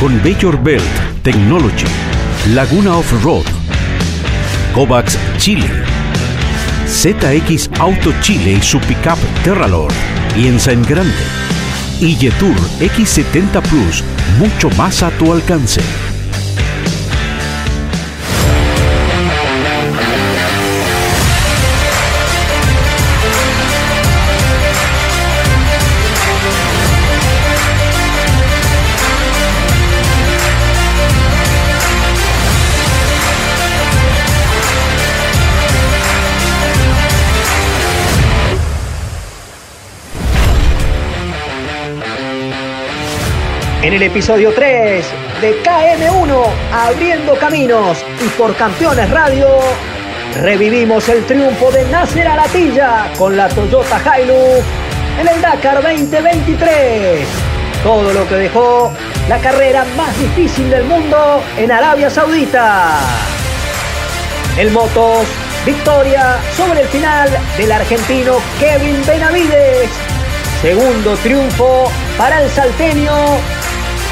Con Bayor Belt Technology. Laguna Off-Road. Kovacs Chile. ZX Auto Chile y su pickup Terralord. Lienza en grande. Y Yetur X70 Plus. Mucho más a tu alcance. En el episodio 3 de KM1, Abriendo Caminos y por Campeones Radio, revivimos el triunfo de Nasser Alatilla con la Toyota Hilux en el Dakar 2023. Todo lo que dejó la carrera más difícil del mundo en Arabia Saudita. El Motos, victoria sobre el final del argentino Kevin Benavides. Segundo triunfo para el salteño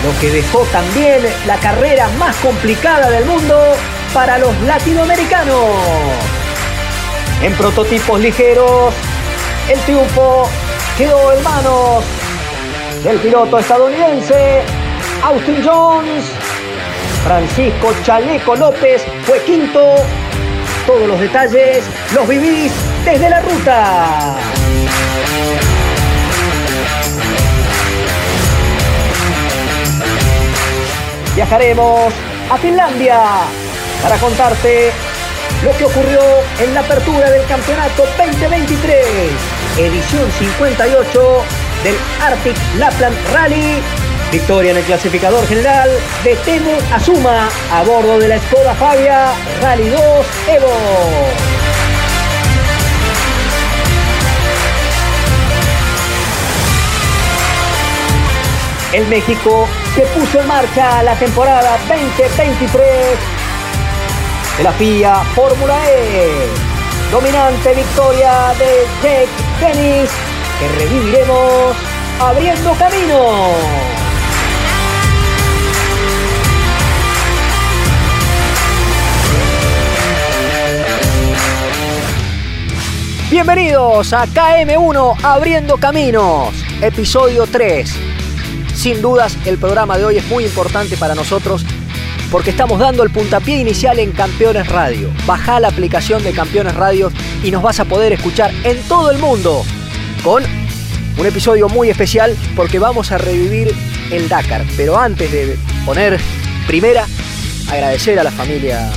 lo que dejó también la carrera más complicada del mundo para los latinoamericanos. En prototipos ligeros, el triunfo quedó en manos del piloto estadounidense Austin Jones. Francisco Chaleco López fue quinto. Todos los detalles los vivís desde la ruta. Viajaremos a Finlandia para contarte lo que ocurrió en la apertura del campeonato 2023, edición 58 del Arctic Lapland Rally. Victoria en el clasificador general de Temu Azuma a bordo de la Skoda Fabia Rally 2 Evo. El México que puso en marcha la temporada 2023 de la FIA Fórmula E. Dominante victoria de Jake Dennis que reviviremos abriendo camino. Bienvenidos a KM1 Abriendo Caminos, episodio 3 sin dudas, el programa de hoy es muy importante para nosotros porque estamos dando el puntapié inicial en Campeones Radio. Baja la aplicación de Campeones Radio y nos vas a poder escuchar en todo el mundo con un episodio muy especial porque vamos a revivir el Dakar. Pero antes de poner primera, agradecer a la familia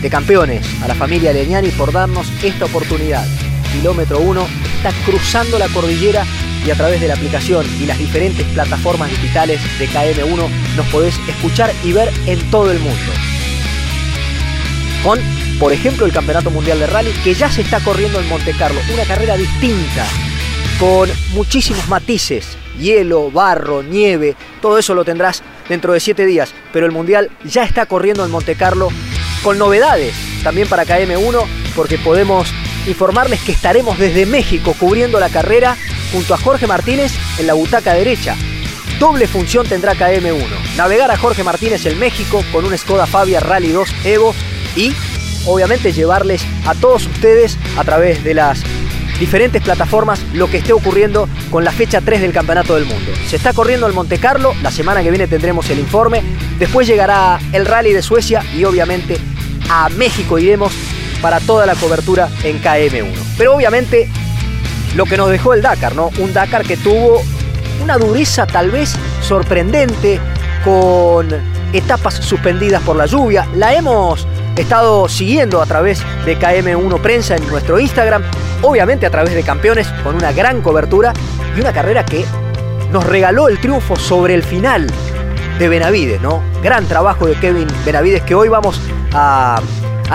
de campeones, a la familia Leñani por darnos esta oportunidad. Kilómetro 1 está cruzando la cordillera y a través de la aplicación y las diferentes plataformas digitales de KM1 nos podés escuchar y ver en todo el mundo. Con, por ejemplo, el Campeonato Mundial de Rally que ya se está corriendo en Monte Carlo, una carrera distinta, con muchísimos matices, hielo, barro, nieve, todo eso lo tendrás dentro de 7 días, pero el Mundial ya está corriendo en Monte Carlo con novedades también para KM1 porque podemos informarles que estaremos desde México cubriendo la carrera junto a Jorge Martínez en la butaca derecha. Doble función tendrá KM1. Navegar a Jorge Martínez en México con un Skoda Fabia Rally 2 Evo y obviamente llevarles a todos ustedes a través de las diferentes plataformas lo que esté ocurriendo con la fecha 3 del Campeonato del Mundo. Se está corriendo el Monte Carlo, la semana que viene tendremos el informe, después llegará el Rally de Suecia y obviamente a México iremos para toda la cobertura en KM1. Pero obviamente lo que nos dejó el Dakar, ¿no? Un Dakar que tuvo una dureza tal vez sorprendente, con etapas suspendidas por la lluvia. La hemos estado siguiendo a través de KM1 Prensa en nuestro Instagram, obviamente a través de campeones, con una gran cobertura y una carrera que nos regaló el triunfo sobre el final de Benavides, ¿no? Gran trabajo de Kevin Benavides que hoy vamos a,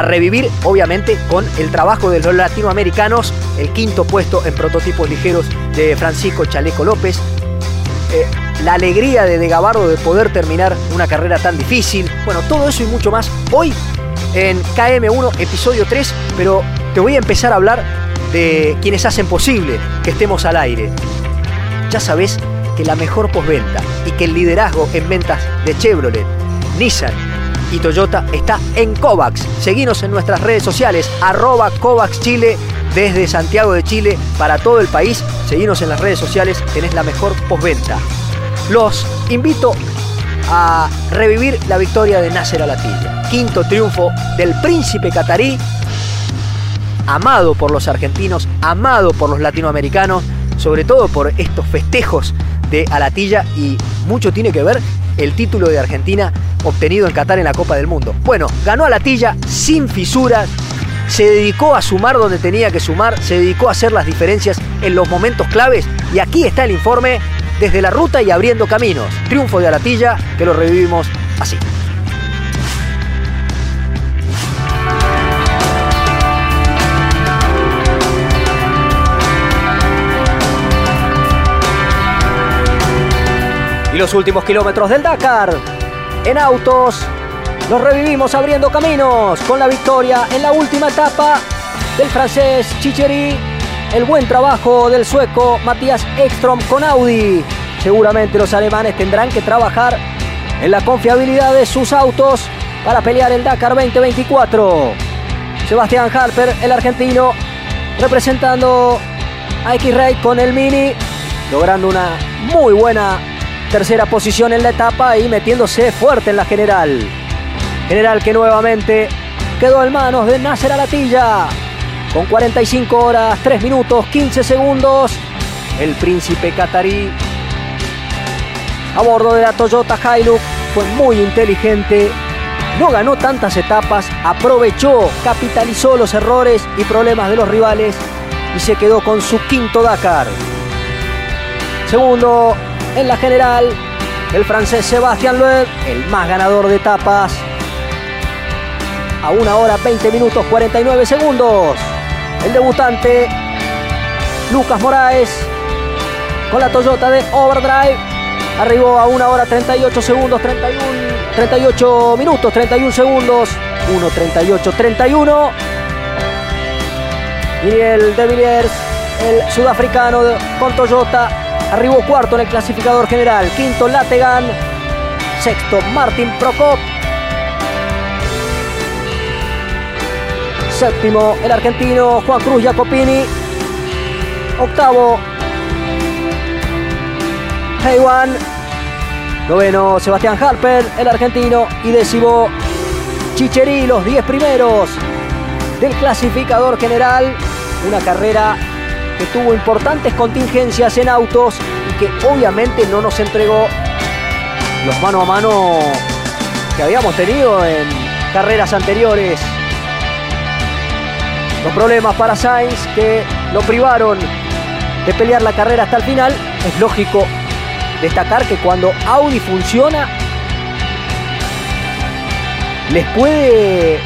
revivir, obviamente, con el trabajo de los latinoamericanos, el quinto puesto en prototipos ligeros de Francisco Chaleco López. Eh, la alegría de De Gabardo de poder terminar una carrera tan difícil. Bueno, todo eso y mucho más hoy en KM1, episodio 3, pero te voy a empezar a hablar de quienes hacen posible que estemos al aire. Ya sabes que la mejor postventa y que el liderazgo en ventas de Chevrolet, Nissan y Toyota está en Kovacs. Seguinos en nuestras redes sociales, arroba Kovacs Chile desde Santiago de Chile para todo el país. Seguinos en las redes sociales, tenés la mejor postventa. Los invito a revivir la victoria de Nasser Alatilla. Quinto triunfo del príncipe catarí, amado por los argentinos, amado por los latinoamericanos, sobre todo por estos festejos de Alatilla y mucho tiene que ver el título de Argentina obtenido en Qatar en la Copa del Mundo. Bueno, ganó Alatilla sin fisuras, se dedicó a sumar donde tenía que sumar, se dedicó a hacer las diferencias en los momentos claves y aquí está el informe desde la ruta y abriendo caminos. Triunfo de Alatilla que lo revivimos así. Los últimos kilómetros del Dakar. En autos, los revivimos abriendo caminos con la victoria en la última etapa del francés Chicheri el buen trabajo del sueco Matías Ekstrom con Audi. Seguramente los alemanes tendrán que trabajar en la confiabilidad de sus autos para pelear el Dakar 2024. Sebastián Harper, el argentino, representando a X-Ray con el Mini, logrando una muy buena tercera posición en la etapa y metiéndose fuerte en la general. General que nuevamente quedó en manos de Nasser Alatilla con 45 horas, 3 minutos, 15 segundos. El príncipe catarí a bordo de la Toyota Hilux fue muy inteligente. No ganó tantas etapas, aprovechó, capitalizó los errores y problemas de los rivales y se quedó con su quinto Dakar. Segundo en la general, el francés Sebastián Loeb, el más ganador de etapas, a 1 hora 20 minutos 49 segundos. El debutante Lucas Moraes con la Toyota de Overdrive. Arribó a 1 hora 38 segundos, 31, 38 minutos, 31 segundos, 1.38, 31. Y el de Villiers, el sudafricano con Toyota, arribó cuarto en el clasificador general. Quinto Lategan, sexto Martin Prokop, Séptimo, el argentino Juan Cruz Jacopini. Octavo, Heiwan. Noveno, Sebastián Harper, el argentino. Y décimo, Chicheri, los diez primeros del clasificador general. Una carrera tuvo importantes contingencias en autos y que obviamente no nos entregó los mano a mano que habíamos tenido en carreras anteriores los problemas para Sainz que lo privaron de pelear la carrera hasta el final. Es lógico destacar que cuando Audi funciona, les puede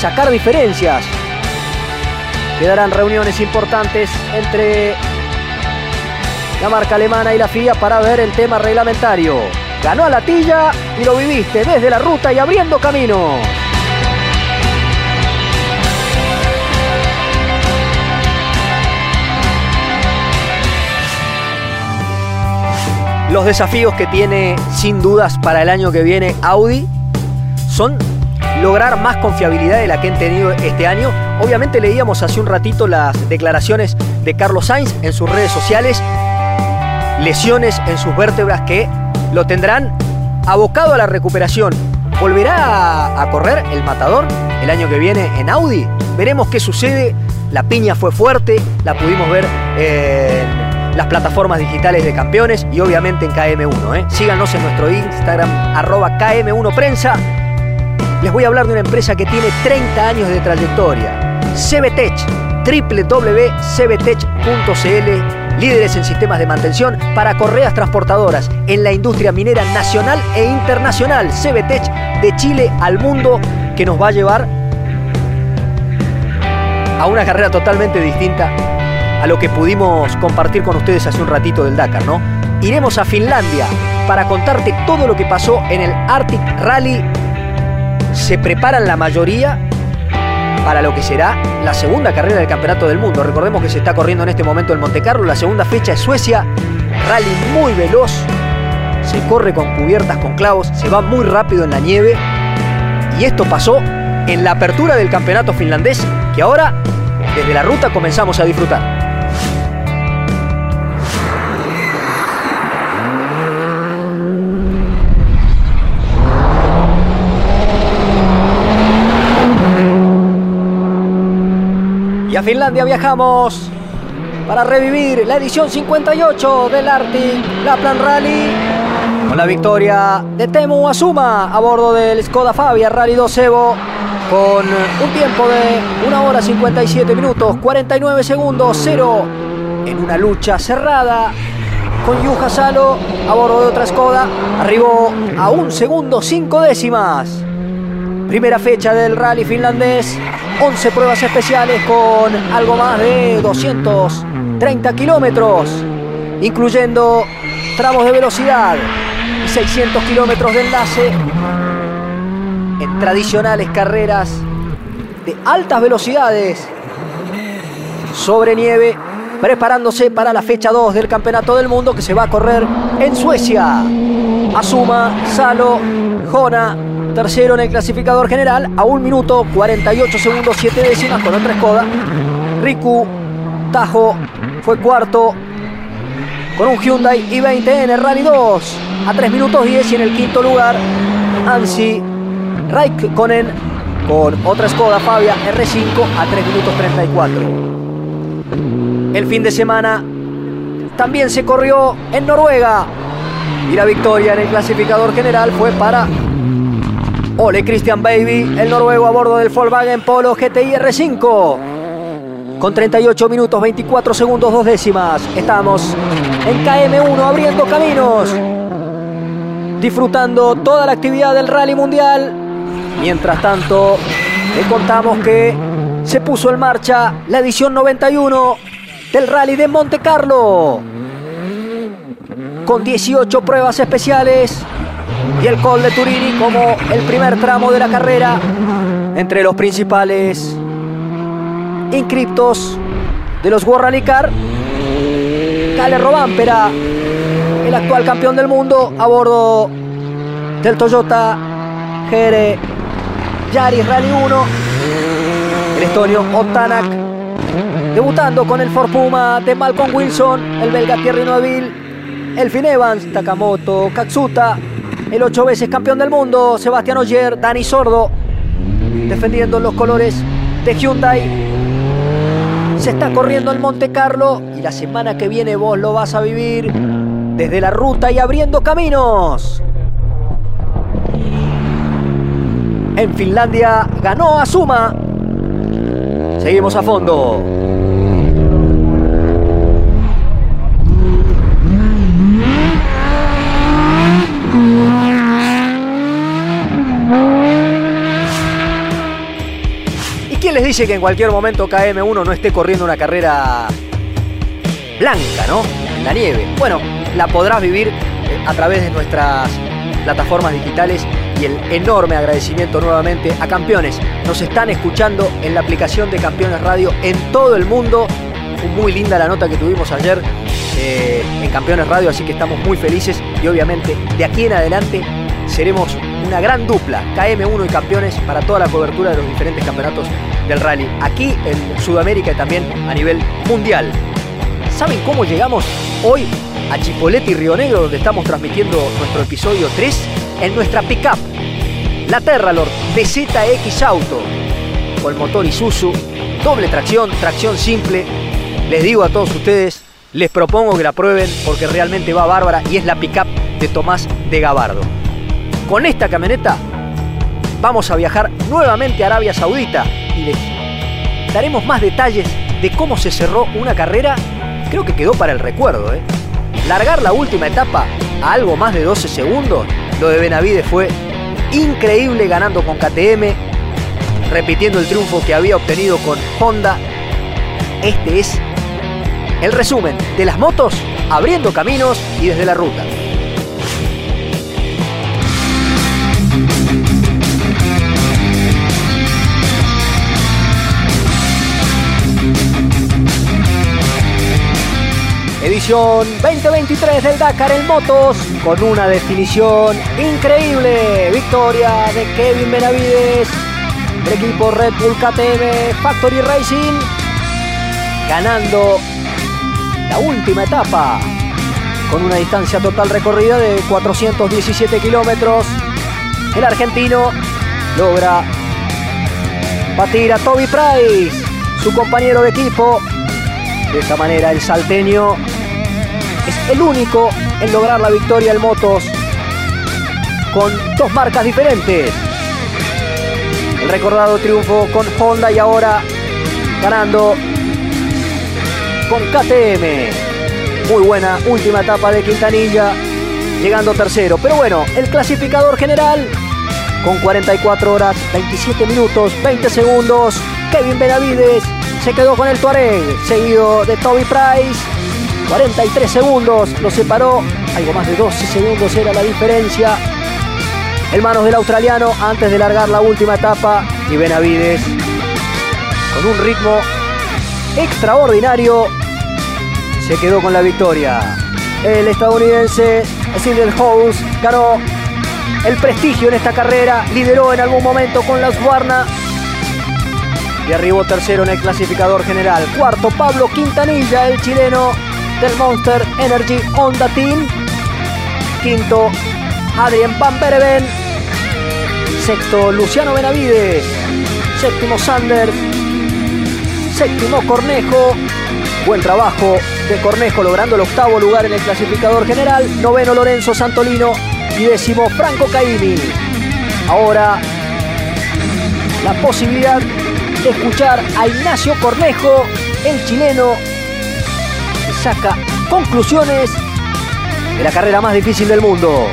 sacar diferencias. Quedarán reuniones importantes entre la marca alemana y la FIA para ver el tema reglamentario. Ganó a la tilla y lo viviste desde la ruta y abriendo camino. Los desafíos que tiene sin dudas para el año que viene Audi son lograr más confiabilidad de la que han tenido este año. Obviamente leíamos hace un ratito las declaraciones de Carlos Sainz en sus redes sociales, lesiones en sus vértebras que lo tendrán abocado a la recuperación. ¿Volverá a, correr el matador el año que viene en Audi? Veremos qué sucede. La piña fue fuerte, la pudimos ver en las plataformas digitales de campeones y obviamente en KM1. ¿eh? Síganos en nuestro Instagram, arroba KM1Prensa. Les voy a hablar de una empresa que tiene 30 años de trayectoria. CBTech, www.cbtech.cl líderes en sistemas de mantención para correas transportadoras en la industria minera nacional e internacional. CBTech de Chile al mundo que nos va a llevar a una carrera totalmente distinta a lo que pudimos compartir con ustedes hace un ratito del Dakar, ¿no? Iremos a Finlandia para contarte todo lo que pasó en el Arctic Rally. Se preparan la mayoría para lo que será la segunda carrera del Campeonato del Mundo. Recordemos que se está corriendo en este momento en Monte Carlo, la segunda fecha es Suecia, rally muy veloz, se corre con cubiertas con clavos, se va muy rápido en la nieve y esto pasó en la apertura del campeonato finlandés que ahora desde la ruta comenzamos a disfrutar. Y a Finlandia viajamos para revivir la edición 58 del Arctic Lapland Rally. Con la victoria de Temu Asuma a bordo del Skoda Fabia Rally 2 Evo con un tiempo de 1 hora 57 minutos 49 segundos 0 en una lucha cerrada con Yuja Salo a bordo de otra Skoda. Arribó a un segundo 5 décimas. Primera fecha del rally finlandés 11 pruebas especiales con algo más de 230 kilómetros, incluyendo tramos de velocidad y 600 kilómetros de enlace en tradicionales carreras de altas velocidades sobre nieve, preparándose para la fecha 2 del Campeonato del Mundo que se va a correr en Suecia. Asuma, Salo, Jona, tercero en el clasificador general a 1 minuto 48 segundos 7 décimas con otra escoda. Riku Tajo fue cuarto con un Hyundai i20 en el Rally 2 a 3 minutos 10 y en el quinto lugar Ansi Raikkonen con otra Skoda Fabia R5 a 3 minutos 34. El fin de semana también se corrió en Noruega y la victoria en el clasificador general fue para Ole Christian Baby, el noruego a bordo del Volkswagen Polo GTI R5. Con 38 minutos, 24 segundos, dos décimas. Estamos en KM1 abriendo caminos. Disfrutando toda la actividad del Rally Mundial. Mientras tanto, le contamos que se puso en marcha la edición 91 del Rally de Monte Carlo. Con 18 pruebas especiales y el Col de Turini como el primer tramo de la carrera entre los principales inscriptos de los World Rally Car. Cale Robampera, el actual campeón del mundo a bordo del Toyota GR Yaris Rally 1. El estonio Otanak debutando con el Ford Puma de Malcolm Wilson, el belga Thierry Neuville, Elfin Evans, Takamoto, Katsuta, el ocho veces campeón del mundo, Sebastián Oyer, Dani Sordo, defendiendo los colores de Hyundai. Se está corriendo el Monte Carlo y la semana que viene vos lo vas a vivir desde la ruta y abriendo caminos. En Finlandia ganó Asuma. Seguimos a fondo. Les dice que en cualquier momento KM1 no esté corriendo una carrera blanca, ¿no? En la nieve. Bueno, la podrás vivir eh, a través de nuestras plataformas digitales y el enorme agradecimiento nuevamente a campeones. Nos están escuchando en la aplicación de Campeones Radio en todo el mundo. Fue muy linda la nota que tuvimos ayer eh, en Campeones Radio, así que estamos muy felices y obviamente de aquí en adelante seremos una gran dupla, KM1 y campeones, para toda la cobertura de los diferentes campeonatos del rally, aquí en Sudamérica y también a nivel mundial. ¿Saben cómo llegamos hoy a Chipolete y Río Negro, donde estamos transmitiendo nuestro episodio 3? En nuestra pickup, la Terralord ZX Auto, con motor Isuzu, doble tracción, tracción simple. Les digo a todos ustedes, les propongo que la prueben porque realmente va bárbara y es la pickup de Tomás de Gabardo. Con esta camioneta vamos a viajar nuevamente a Arabia Saudita daremos más detalles de cómo se cerró una carrera creo que quedó para el recuerdo. ¿eh? Largar la última etapa a algo más de 12 segundos, lo de Benavides fue increíble ganando con KTM, repitiendo el triunfo que había obtenido con Honda. Este es el resumen de las motos abriendo caminos y desde la ruta. Edición 2023 del Dakar en motos con una definición increíble. Victoria de Kevin Benavides, el equipo Red Bull KTM Factory Racing, ganando la última etapa con una distancia total recorrida de 417 kilómetros. El argentino logra batir a Toby Price, su compañero de equipo. De esta manera el salteño el único en lograr la victoria en motos con dos marcas diferentes. El recordado triunfo con Honda y ahora ganando con KTM. Muy buena última etapa de Quintanilla, llegando tercero. Pero bueno, el clasificador general con 44 horas, 27 minutos, 20 segundos. Kevin Benavides se quedó con el Tuareg, seguido de Toby Price. 43 segundos lo separó, algo más de 12 segundos era la diferencia. En manos del australiano antes de largar la última etapa y Benavides con un ritmo extraordinario se quedó con la victoria. El estadounidense Silver House ganó el prestigio en esta carrera, lideró en algún momento con las Guarna y arribó tercero en el clasificador general. Cuarto, Pablo Quintanilla, el chileno del Monster Energy Honda Team. Quinto, Adrien Van Bereven. Sexto, Luciano Benavides. Séptimo, Sander. Séptimo, Cornejo. Buen trabajo de Cornejo logrando el octavo lugar en el clasificador general. Noveno, Lorenzo Santolino. Y décimo, Franco Caimi. Ahora, la posibilidad de escuchar a Ignacio Cornejo, el chileno, saca conclusiones de la carrera más difícil del mundo.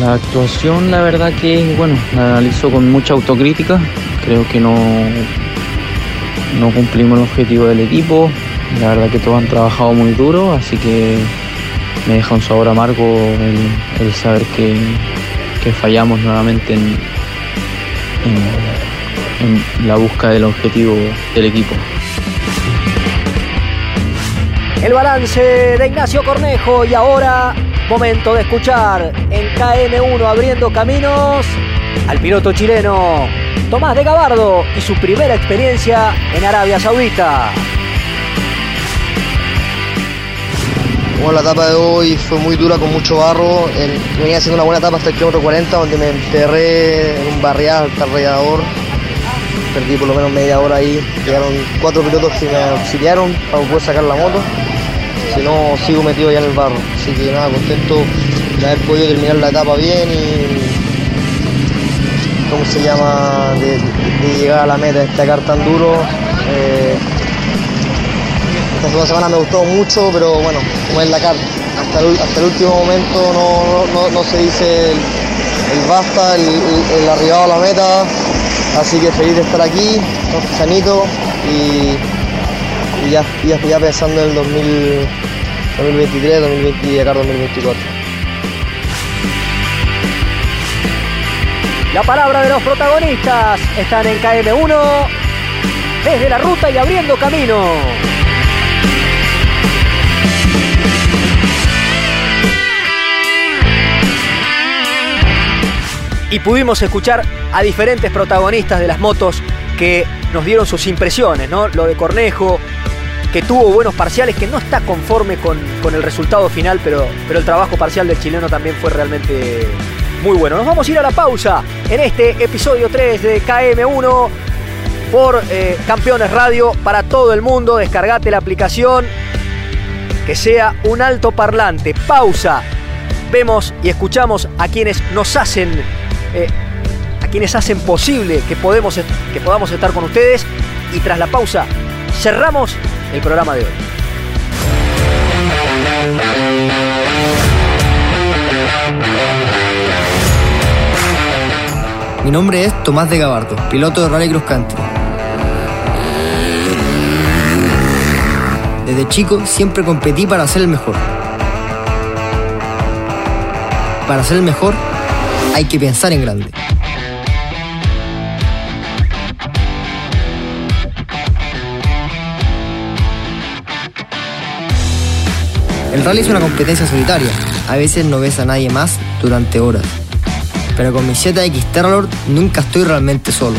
La actuación, la verdad que, bueno, la analizo con mucha autocrítica. Creo que no, no cumplimos el objetivo del equipo. La verdad que todos han trabajado muy duro, así que me deja un sabor amargo el, saber que, que, fallamos nuevamente en, en, la búsqueda del objetivo del equipo. El balance de Ignacio Cornejo y ahora momento de escuchar en KM1 abriendo caminos al piloto chileno Tomás de Gabardo y su primera experiencia en Arabia Saudita. Bueno, la etapa de hoy fue muy dura con mucho barro. Venía haciendo una buena etapa hasta el kilómetro 40 donde me enterré en un barrial alrededor. Perdí por lo menos media hora ahí. Llegaron cuatro pilotos que me auxiliaron para poder sacar la moto si no sigo metido ya en el barro. Así que nada, contento de haber podido terminar la etapa bien y ¿cómo se llama? de, de llegar a la meta de destacar tan duro. Eh, esta segunda semana me gustó mucho, pero bueno, como es la carta, hasta el, último momento no, no, no, se dice el, basta, el, el, arribado a la meta, así que feliz de estar aquí, sanito y ya, ya, ya pensando en el 2000, 2023, 2020 y acá 2024. La palabra de los protagonistas están en KM1, desde la ruta y abriendo camino. Y pudimos escuchar a diferentes protagonistas de las motos que nos dieron sus impresiones, ¿no? Lo de Cornejo, que tuvo buenos parciales, que no está conforme con, con, el resultado final, pero, pero el trabajo parcial del chileno también fue realmente muy bueno. Nos vamos a ir a la pausa en este episodio 3 de KM1 por eh, Campeones Radio para todo el mundo. Descargate la aplicación, que sea un alto parlante. Pausa. Vemos y escuchamos a quienes nos hacen... Eh, quienes hacen posible que podamos estar con ustedes. Y tras la pausa, cerramos el programa de hoy. Mi nombre es Tomás de Gabardo, piloto de Rally Cross Country. Desde chico siempre competí para ser el mejor. Para ser el mejor hay que pensar en grande. El rally es una competencia solitaria. A veces no ves a nadie más durante horas pero con mi ZX Terralord nunca estoy realmente solo.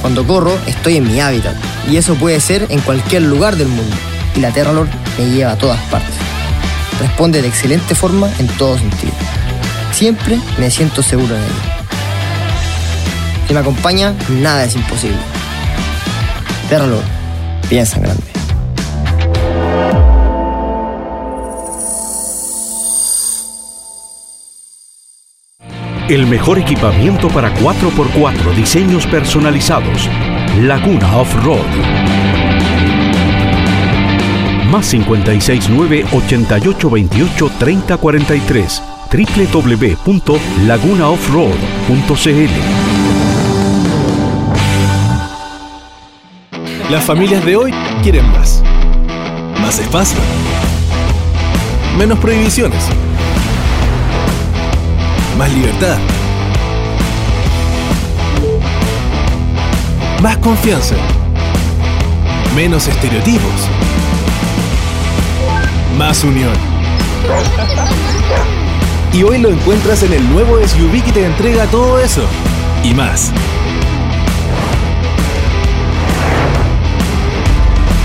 Cuando corro, estoy en mi hábitat, y eso puede ser en cualquier lugar del mundo, y la Terralord me lleva a todas partes. Responde de excelente forma en todo sentido. Siempre me siento seguro en ella. Si me acompaña, nada es imposible. Terralord, piensa en grande. El mejor equipamiento para 4x4 diseños personalizados. Laguna Off-Road. Más 569 8828 3043 www.lagunaoffroad.cl Las familias de hoy quieren más. Más espacio. Menos prohibiciones más libertad. Más confianza. Menos estereotipos. Más unión. Y hoy lo encuentras en el nuevo SUV que te entrega todo eso. Y más.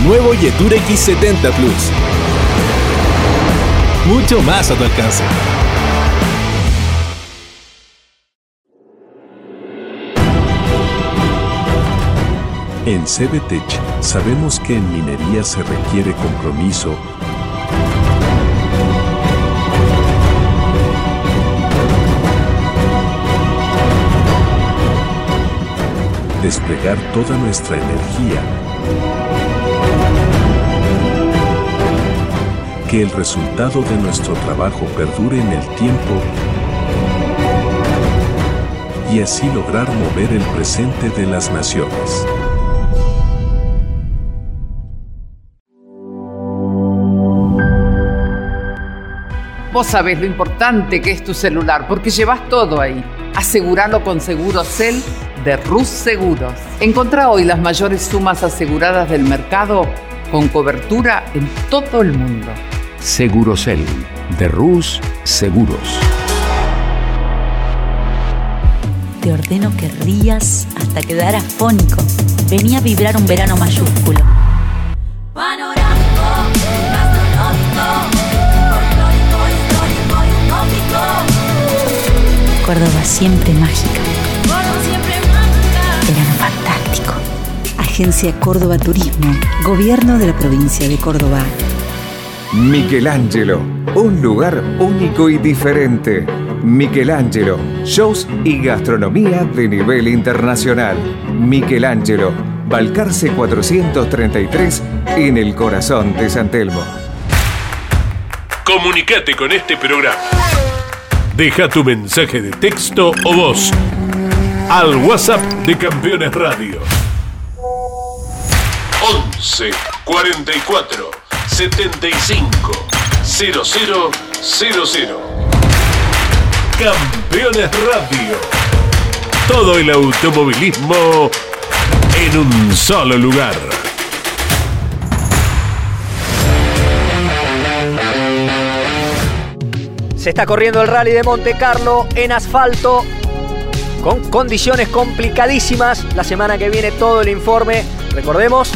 Nuevo Yetur X70 Plus. Mucho más a tu alcance. En CBTech sabemos que en minería se requiere compromiso, desplegar toda nuestra energía, que el resultado de nuestro trabajo perdure en el tiempo y así lograr mover el presente de las naciones. Vos sabés lo importante que es tu celular porque llevas todo ahí. Aseguralo con Segurocel de Rus Seguros. Encontrá hoy las mayores sumas aseguradas del mercado con cobertura en todo el mundo. Segurocel de Rus Seguros. Te ordeno que rías hasta quedar afónico. Venía a vibrar un verano mayúsculo Córdoba siempre mágica. Verano fantástico. Agencia Córdoba Turismo, Gobierno de la provincia de Córdoba. Michelangelo, un lugar único y diferente. Michelangelo, shows y gastronomía de nivel internacional. Michelangelo, Balcarce 433 en el corazón de San Telmo. Comunicate con este programa Deja tu mensaje de texto o voz al WhatsApp de Campeones Radio. 11 44 75 0000. Campeones Radio. Todo el automovilismo en un solo lugar. Se está corriendo el rally de Monte Carlo en asfalto con condiciones complicadísimas. La semana que viene todo el informe. Recordemos,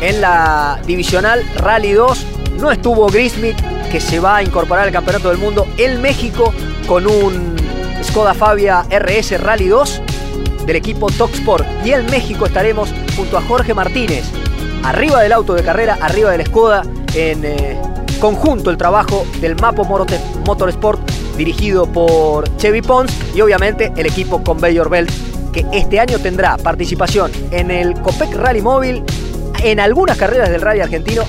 en la divisional Rally 2 no estuvo Grismith, que se va a incorporar al Campeonato del Mundo en México con un Skoda Fabia RS Rally 2 del equipo Toxport. Y en México estaremos junto a Jorge Martínez, arriba del auto de carrera, arriba del Skoda, en eh, conjunto el trabajo del Mapo Motorsport dirigido por Chevy Pons y obviamente el equipo Conveyor Belt que este año tendrá participación en el Copec Rally Móvil, en algunas carreras del rally argentino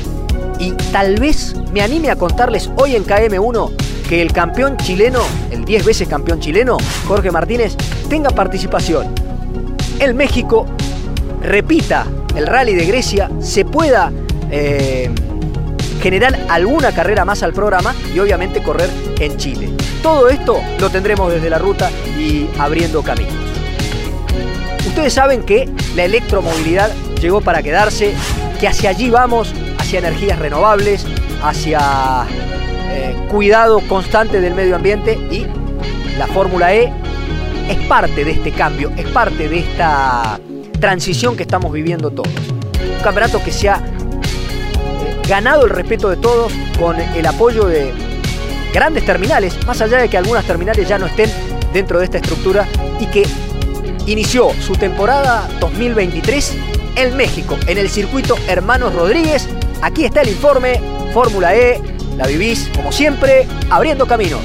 y tal vez me anime a contarles hoy en KM1 que el campeón chileno, el 10 veces campeón chileno, Jorge Martínez, tenga participación. El México repita el rally de Grecia, se pueda eh, generar alguna carrera más al programa y obviamente correr en Chile. Todo esto lo tendremos desde la ruta y abriendo caminos. Ustedes saben que la electromovilidad llegó para quedarse, que hacia allí vamos, hacia energías renovables, hacia eh, cuidado constante del medio ambiente y la Fórmula E es parte de este cambio, es parte de esta transición que estamos viviendo todos. Un campeonato que se ha ganado el respeto de todos con el apoyo de grandes terminales, más allá de que algunas terminales ya no estén dentro de esta estructura y que inició su temporada 2023 en México, en el circuito Hermanos Rodríguez. Aquí está el informe, Fórmula E, la vivís como siempre, abriendo caminos.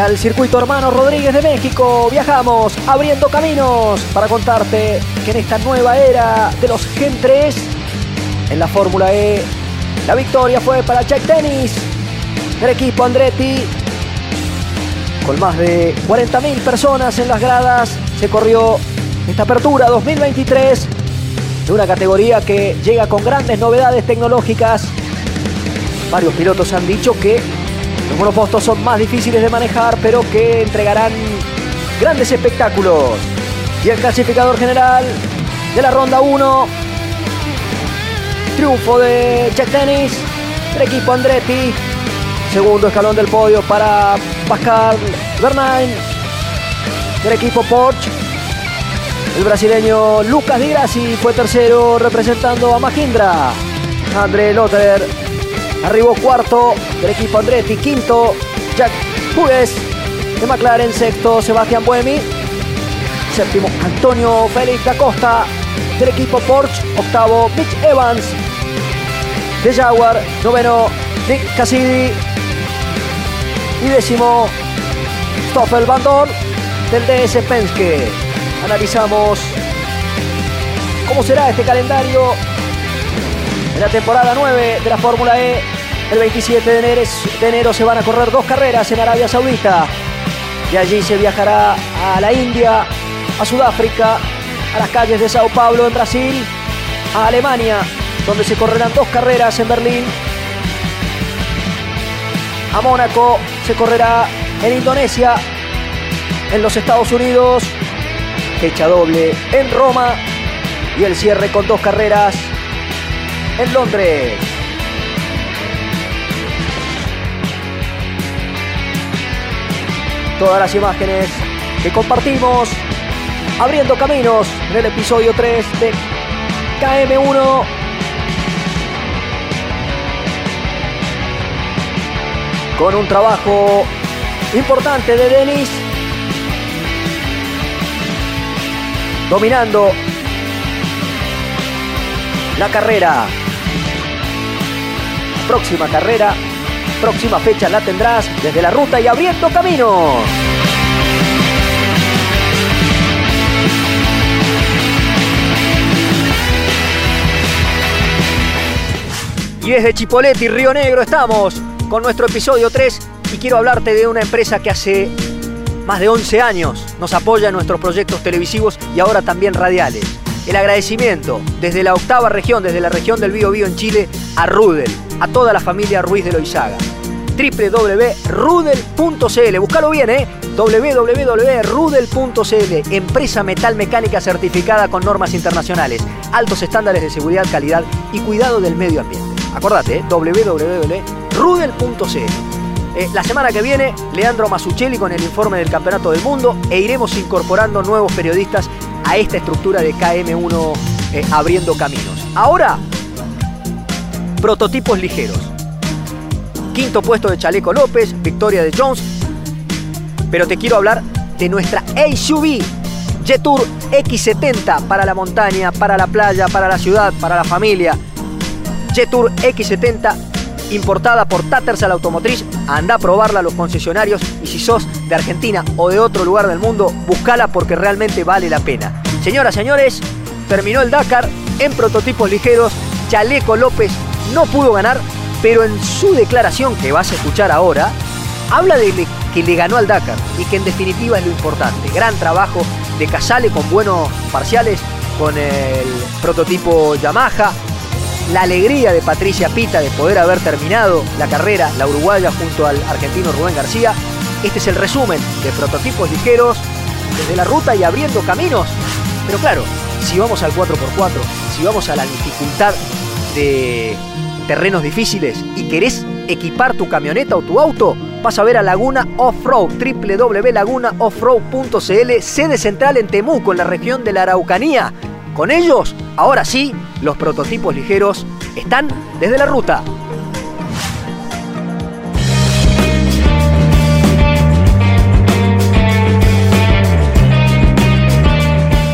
Al circuito Hermano Rodríguez de México viajamos abriendo caminos para contarte que en esta nueva era de los Gen 3 en la Fórmula E la victoria fue para Jack Dennis del equipo Andretti. Con más de 40.000 personas en las gradas se corrió esta apertura 2023 de una categoría que llega con grandes novedades tecnológicas. Varios pilotos han dicho que los monopostos son más difíciles de manejar, pero que entregarán grandes espectáculos. Y el clasificador general de la ronda 1. Triunfo de Jack Dennis, del equipo Andretti. Segundo escalón del podio para Pascal Bernain, del equipo Porsche. El brasileño Lucas Di Grassi fue tercero representando a Mahindra. André Lotter Arribó cuarto del equipo Andretti. Quinto, Jack Hughes de McLaren. Sexto, Sebastián Buemi. Séptimo, Antonio Félix da Costa del equipo Porsche. Octavo, Mitch Evans de Jaguar. Noveno, Nick Cassidy. Y décimo, Stoffel Van Dorn del DS Penske. Analizamos cómo será este calendario en la temporada 9 de la Fórmula E. El 27 de enero, de se van a correr dos carreras en Arabia Saudita. Y allí se viajará a la India, a Sudáfrica, a las calles de Sao Paulo en Brasil, a Alemania, donde se correrán dos carreras en Berlín. A Mónaco se correrá en Indonesia, en los Estados Unidos, fecha doble en Roma y el cierre con dos carreras en Londres. Todas las imágenes que compartimos abriendo caminos en el episodio 3 de KM1. Con un trabajo importante de Denis. Dominando la carrera próxima carrera, próxima fecha la tendrás desde la ruta y abriendo camino. Y desde Chipolete y Río Negro estamos con nuestro episodio 3 y quiero hablarte de una empresa que hace más de 11 años nos apoya en nuestros proyectos televisivos y ahora también radiales. El agradecimiento desde la octava región, desde la región del Bío Bío en Chile, a Rudel, a toda la familia Ruiz de Loizaga. www.rudel.cl, búscalo bien, ¿eh? www.rudel.cl, empresa metal mecánica certificada con normas internacionales, altos estándares de seguridad, calidad y cuidado del medio ambiente. Acordate, ¿eh? www.rudel.cl. Eh, la semana que viene, Leandro Masuccelli con el informe del Campeonato del Mundo e iremos incorporando nuevos periodistas a esta estructura de KM1 eh, abriendo caminos. Ahora, prototipos ligeros. Quinto puesto de Chaleco López, victoria de Jones. Pero te quiero hablar de nuestra SUV Jetour X70 para la montaña, para la playa, para la ciudad, para la familia. Jetour X70 importada por Tattersall Automotriz. Anda a probarla a los concesionarios y si sos de Argentina o de otro lugar del mundo, buscala porque realmente vale la pena. Señoras, señores, terminó el Dakar en prototipos ligeros. Chaleco López no pudo ganar, pero en su declaración que vas a escuchar ahora, habla de que le ganó al Dakar y que en definitiva es lo importante. Gran trabajo de Casale con buenos parciales, con el prototipo Yamaha. La alegría de Patricia Pita de poder haber terminado la carrera, la uruguaya junto al argentino Rubén García. Este es el resumen de prototipos ligeros desde la ruta y abriendo caminos. Pero claro, si vamos al 4x4, si vamos a la dificultad de terrenos difíciles y querés equipar tu camioneta o tu auto, vas a ver a Laguna Offroad, www.lagunaoffroad.cl, sede central en Temuco, en la región de la Araucanía. Con ellos, ahora sí, los prototipos ligeros están desde la ruta.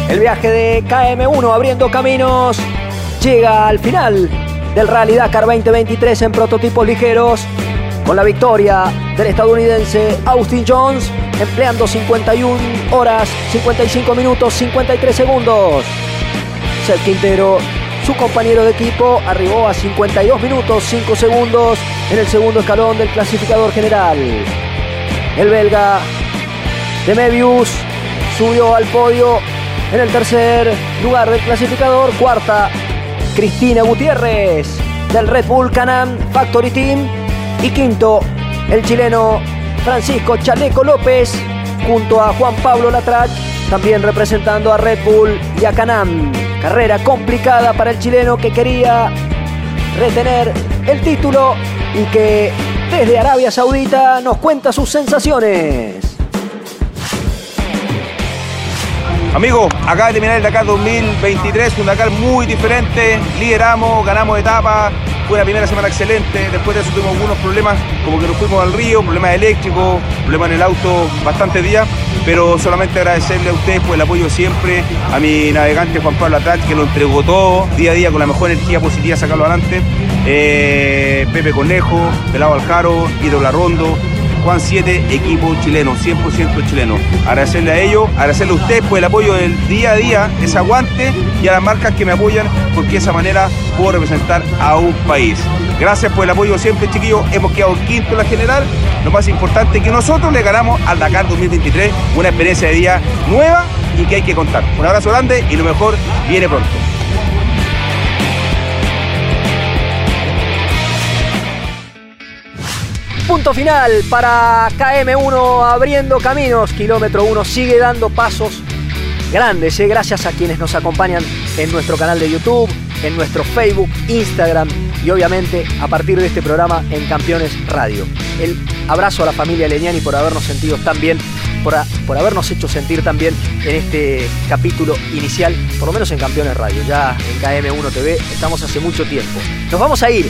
El viaje de KM1 abriendo caminos llega al final del Rally Dakar 2023 en prototipos ligeros con la victoria del estadounidense Austin Jones empleando 51 horas, 55 minutos, 53 segundos. Seth Quintero, su compañero de equipo, arribó a 52 minutos, 5 segundos en el segundo escalón del clasificador general. El belga Demevius subió al podio en el tercer lugar del clasificador, cuarta Cristina Gutiérrez del Red Bull Canam Factory Team y quinto el chileno Francisco Chaleco López junto a Juan Pablo Latrach también representando a Red Bull y a Canam. Carrera complicada para el chileno que quería retener el título y que desde Arabia Saudita nos cuenta sus sensaciones. Amigos, acá de terminar el Dakar 2023, un Dakar muy diferente, lideramos, ganamos etapas, fue una primera semana excelente, después de eso tuvimos algunos problemas, como que nos fuimos al río, problemas eléctricos, problemas en el auto bastantes días, pero solamente agradecerle a ustedes por el apoyo siempre, a mi navegante Juan Pablo Atrás, que lo entregó todo, día a día con la mejor energía positiva, sacarlo adelante, eh, Pepe Conejo, Pelado Aljaro, Hidro Larrondo, Juan 7, equipo chileno, 100% chileno. Agradecerle a ellos, agradecerle a ustedes por el apoyo del día a día, ese aguante y a las marcas que me apoyan, porque de esa manera puedo representar a un país. Gracias por el apoyo siempre, chiquillos. Hemos quedado quinto en la general. Lo más importante es que nosotros le ganamos al Dakar 2023, una experiencia de día nueva y que hay que contar. Un abrazo grande y lo mejor viene pronto. Punto final para KM1 abriendo caminos. Kilómetro 1 sigue dando pasos grandes, ¿eh? gracias a quienes nos acompañan en nuestro canal de YouTube, en nuestro Facebook, Instagram y obviamente a partir de este programa en Campeones Radio. El abrazo a la familia Leniani por habernos sentido tan bien, por, por habernos hecho sentir tan bien en este capítulo inicial, por lo menos en Campeones Radio. Ya en KM1 TV estamos hace mucho tiempo. Nos vamos a ir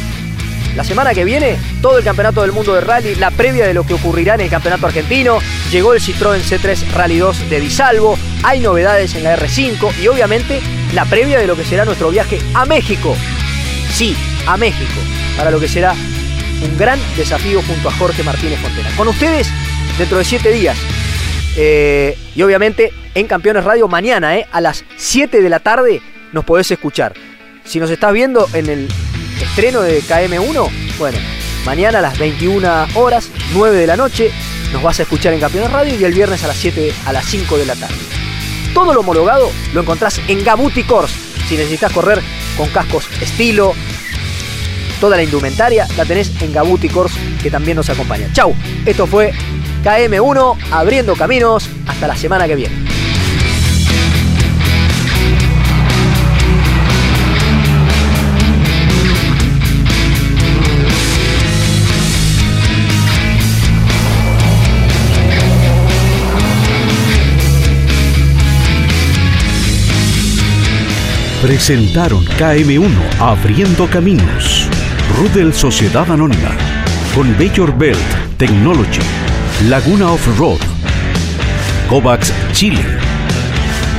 la semana que viene, todo el Campeonato del Mundo de Rally, la previa de lo que ocurrirá en el Campeonato Argentino. Llegó el Citroën C3 Rally 2 de Disalvo. Hay novedades en la R5 y obviamente la previa de lo que será nuestro viaje a México. Sí, a México. Para lo que será un gran desafío junto a Jorge Martínez Fontena. Con ustedes dentro de siete días. Eh, y obviamente en Campeones Radio mañana, eh, a las 7 de la tarde, nos podés escuchar. Si nos estás viendo en el estreno de KM1, bueno, mañana a las 21 horas, 9 de la noche, nos vas a escuchar en Campeones Radio y el viernes a las 7 a las 5 de la tarde. Todo lo homologado lo encontrás en Gabuti Course. Si necesitas correr con cascos estilo, toda la indumentaria la tenés en Gabuti Course que también nos acompaña. Chau, esto fue KM1 abriendo caminos. Hasta la semana que viene. Presentaron KM1 Abriendo Caminos. Rudel Sociedad Anónima. Con Bayor Belt Technology. Laguna Off-Road. Kovacs Chile,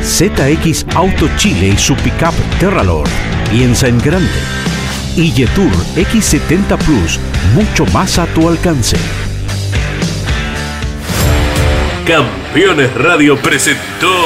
ZX Auto Chile y su pickup Terralord, piensa en grande. Y Jetour X70 Plus, mucho más a tu alcance. Campeones Radio presentó